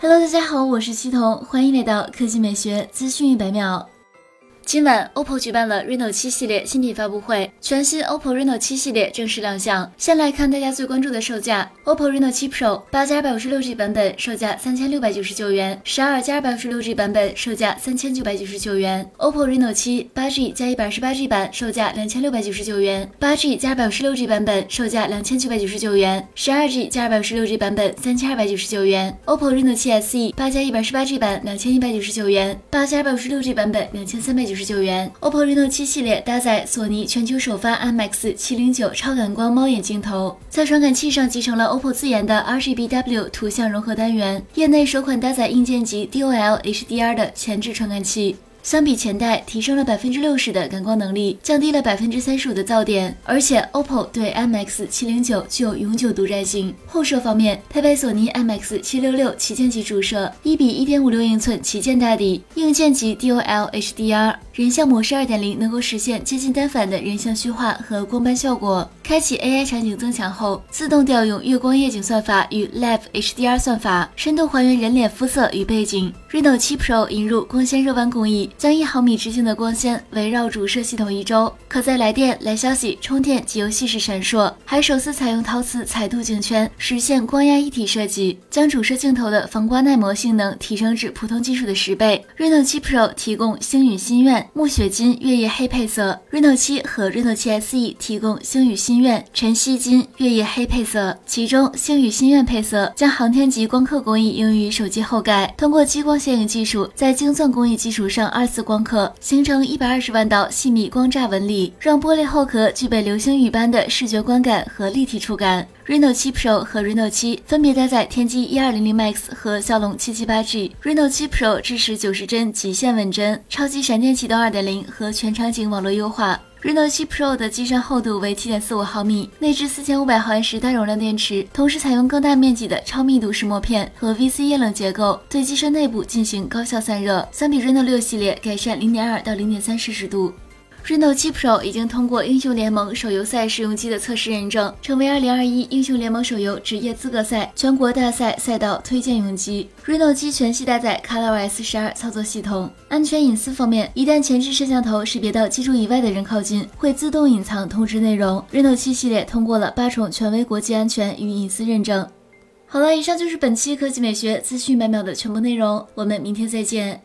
Hello，大家好，我是西彤，欢迎来到科技美学资讯一百秒。今晚，OPPO 举办了 Reno 七系列新品发布会，全新 OPPO Reno 七系列正式亮相。先来看大家最关注的售价，OPPO Reno 七 Pro 八加二百五十六 G 版本售价三千六百九十九元，十二加二百五十六 G 版本售价三千九百九十九元。OPPO Reno 七八 G 加一百二十八 G 版售价两千六百九十九元，八 G 加二百五十六 G 版本售价两千九百九十九元，十二 G 加二百五十六 G 版本三千二百九十九元。OPPO Reno 七 SE 八加一百十八 G 版两千一百九十九元，八加二百五十六 G 版本两千三百九十九元。OPPO Reno 7系列搭载索尼全球首发 IMX 七零九超感光猫眼镜头，在传感器上集成了 OPPO 自研的 RGBW 图像融合单元，业内首款搭载硬件级 DOL HDR 的前置传感器。相比前代，提升了百分之六十的感光能力，降低了百分之三十五的噪点，而且 OPPO 对 MX 七零九具有永久独占性。后摄方面，配备索尼 MX 七六六旗舰级主摄，一比一点五六英寸旗舰大底，硬件级 DOL HDR，人像模式二点零能够实现接近单反的人像虚化和光斑效果。开启 AI 场景增强后，自动调用月光夜景算法与 Live HDR 算法，深度还原人脸肤色与背景。Reno 7 Pro 引入光纤热弯工艺。将一毫米直径的光纤围绕主摄系统一周，可在来电、来消息、充电及游戏时闪烁。还首次采用陶瓷彩镀镜圈，实现光压一体设计，将主摄镜头的防刮耐磨性能提升至普通技术的十倍。Reno 7 Pro 提供星宇心愿、暮雪金、月夜黑配色，Reno 7和 Reno 7 SE 提供星宇心愿、晨曦金、月夜黑配色。其中星宇心愿配色将航天级光刻工艺应用于手机后盖，通过激光显影技术，在精钻工艺基础上二。次光刻形成一百二十万道细密光栅纹理，让玻璃后壳具备流星雨般的视觉观感和立体触感。Reno 7 Pro 和 Reno 7分别搭载天玑一二零零 Max 和骁龙七七八 G。Reno 7 Pro 支持九十帧极限稳帧、超级闪电启动二点零和全场景网络优化。Reno 7 Pro 的机身厚度为七点四五毫米，内置四千五百毫安时大容量电池，同时采用更大面积的超密度石墨片和 VC 液冷结构，对机身内部进行高效散热。相比 Reno 6系列，改善零点二到零点三摄氏度。Reno 7 Pro 已经通过英雄联盟手游赛试用机的测试认证，成为2021英雄联盟手游职业资格赛全国大赛赛道推荐用机。Reno 机全系搭载 ColorOS 12操作系统。安全隐私方面，一旦前置摄像头识别到机主以外的人靠近，会自动隐藏通知内容。Reno 7系列通过了八重权威国际安全与隐私认证。好了，以上就是本期科技美学资讯百秒的全部内容，我们明天再见。